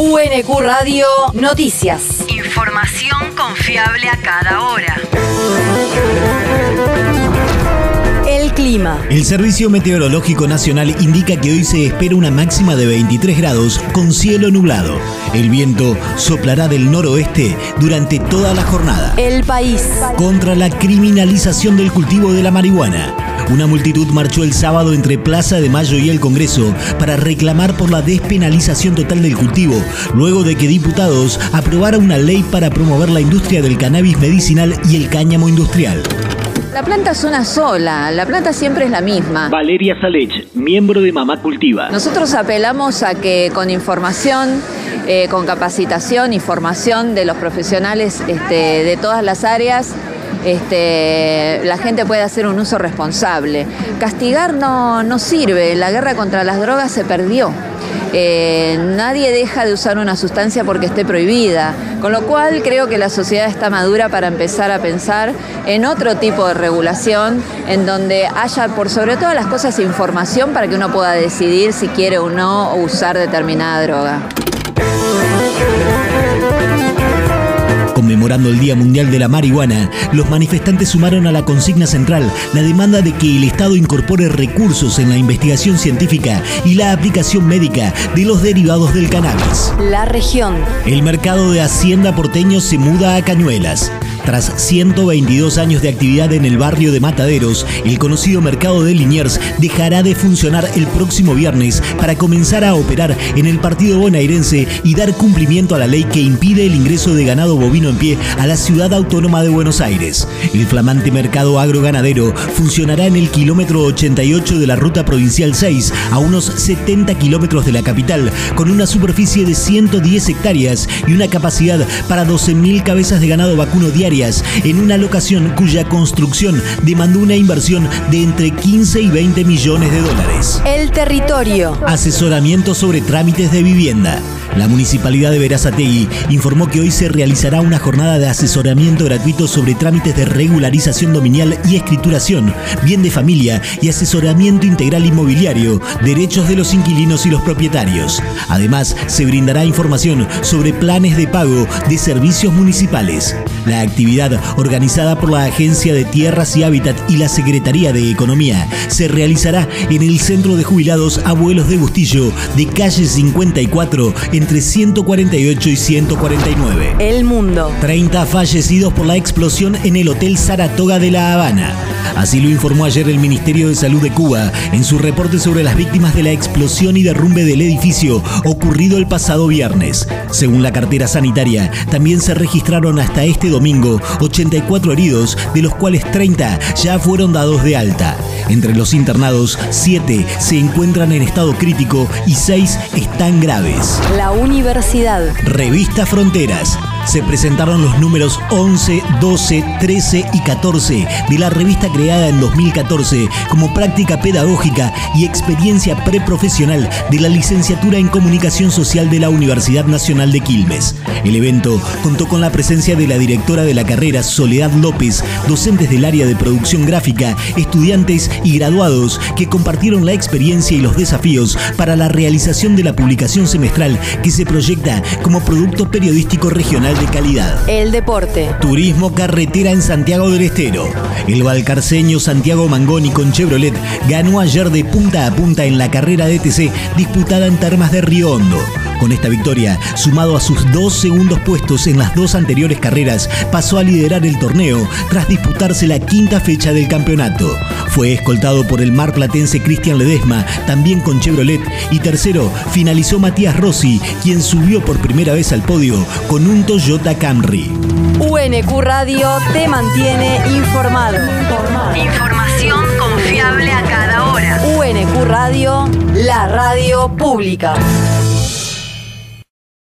UNQ Radio Noticias. Información confiable a cada hora. El clima. El Servicio Meteorológico Nacional indica que hoy se espera una máxima de 23 grados con cielo nublado. El viento soplará del noroeste durante toda la jornada. El país. Contra la criminalización del cultivo de la marihuana. Una multitud marchó el sábado entre Plaza de Mayo y el Congreso para reclamar por la despenalización total del cultivo, luego de que diputados aprobaran una ley para promover la industria del cannabis medicinal y el cáñamo industrial. La planta es una sola, la planta siempre es la misma. Valeria Salech, miembro de Mamá Cultiva. Nosotros apelamos a que con información, eh, con capacitación y formación de los profesionales este, de todas las áreas, este, la gente puede hacer un uso responsable. Castigar no, no sirve, la guerra contra las drogas se perdió. Eh, nadie deja de usar una sustancia porque esté prohibida, con lo cual creo que la sociedad está madura para empezar a pensar en otro tipo de regulación, en donde haya por sobre todas las cosas información para que uno pueda decidir si quiere o no usar determinada droga. Conmemorando el Día Mundial de la Marihuana, los manifestantes sumaron a la consigna central la demanda de que el Estado incorpore recursos en la investigación científica y la aplicación médica de los derivados del cannabis. La región. El mercado de Hacienda porteño se muda a Cañuelas. Tras 122 años de actividad en el barrio de Mataderos, el conocido mercado de Liniers dejará de funcionar el próximo viernes para comenzar a operar en el partido bonaerense y dar cumplimiento a la ley que impide el ingreso de ganado bovino en pie a la ciudad autónoma de Buenos Aires. El flamante mercado agroganadero funcionará en el kilómetro 88 de la ruta provincial 6, a unos 70 kilómetros de la capital, con una superficie de 110 hectáreas y una capacidad para 12.000 cabezas de ganado vacuno en una locación cuya construcción demandó una inversión de entre 15 y 20 millones de dólares. El territorio. Asesoramiento sobre trámites de vivienda. La Municipalidad de Verazategui informó que hoy se realizará una jornada de asesoramiento gratuito sobre trámites de regularización dominial y escrituración, bien de familia y asesoramiento integral inmobiliario, derechos de los inquilinos y los propietarios. Además, se brindará información sobre planes de pago de servicios municipales. La actividad, organizada por la Agencia de Tierras y Hábitat y la Secretaría de Economía, se realizará en el Centro de Jubilados Abuelos de Bustillo, de calle 54, entre 148 y 149. El mundo. 30 fallecidos por la explosión en el Hotel Saratoga de La Habana. Así lo informó ayer el Ministerio de Salud de Cuba en su reporte sobre las víctimas de la explosión y derrumbe del edificio ocurrido el pasado viernes. Según la cartera sanitaria, también se registraron hasta este domingo 84 heridos, de los cuales 30 ya fueron dados de alta. Entre los internados, 7 se encuentran en estado crítico y 6 están graves. La universidad. Revista Fronteras se presentaron los números 11, 12, 13 y 14 de la revista creada en 2014 como práctica pedagógica y experiencia preprofesional de la licenciatura en Comunicación Social de la Universidad Nacional de Quilmes. El evento contó con la presencia de la directora de la carrera Soledad López, docentes del área de producción gráfica, estudiantes y graduados que compartieron la experiencia y los desafíos para la realización de la publicación semestral que se proyecta como producto periodístico regional de calidad. El deporte. Turismo carretera en Santiago del Estero. El balcarceño Santiago Mangoni con Chevrolet ganó ayer de punta a punta en la carrera de TC disputada en Termas de Río Hondo. Con esta victoria, sumado a sus dos segundos puestos en las dos anteriores carreras, pasó a liderar el torneo tras disputarse la quinta fecha del campeonato. Fue escoltado por el marplatense Cristian Ledesma, también con Chevrolet, y tercero finalizó Matías Rossi, quien subió por primera vez al podio con un Toyota Camry. UNQ Radio te mantiene informado. Información confiable a cada hora. UNQ Radio, la radio pública.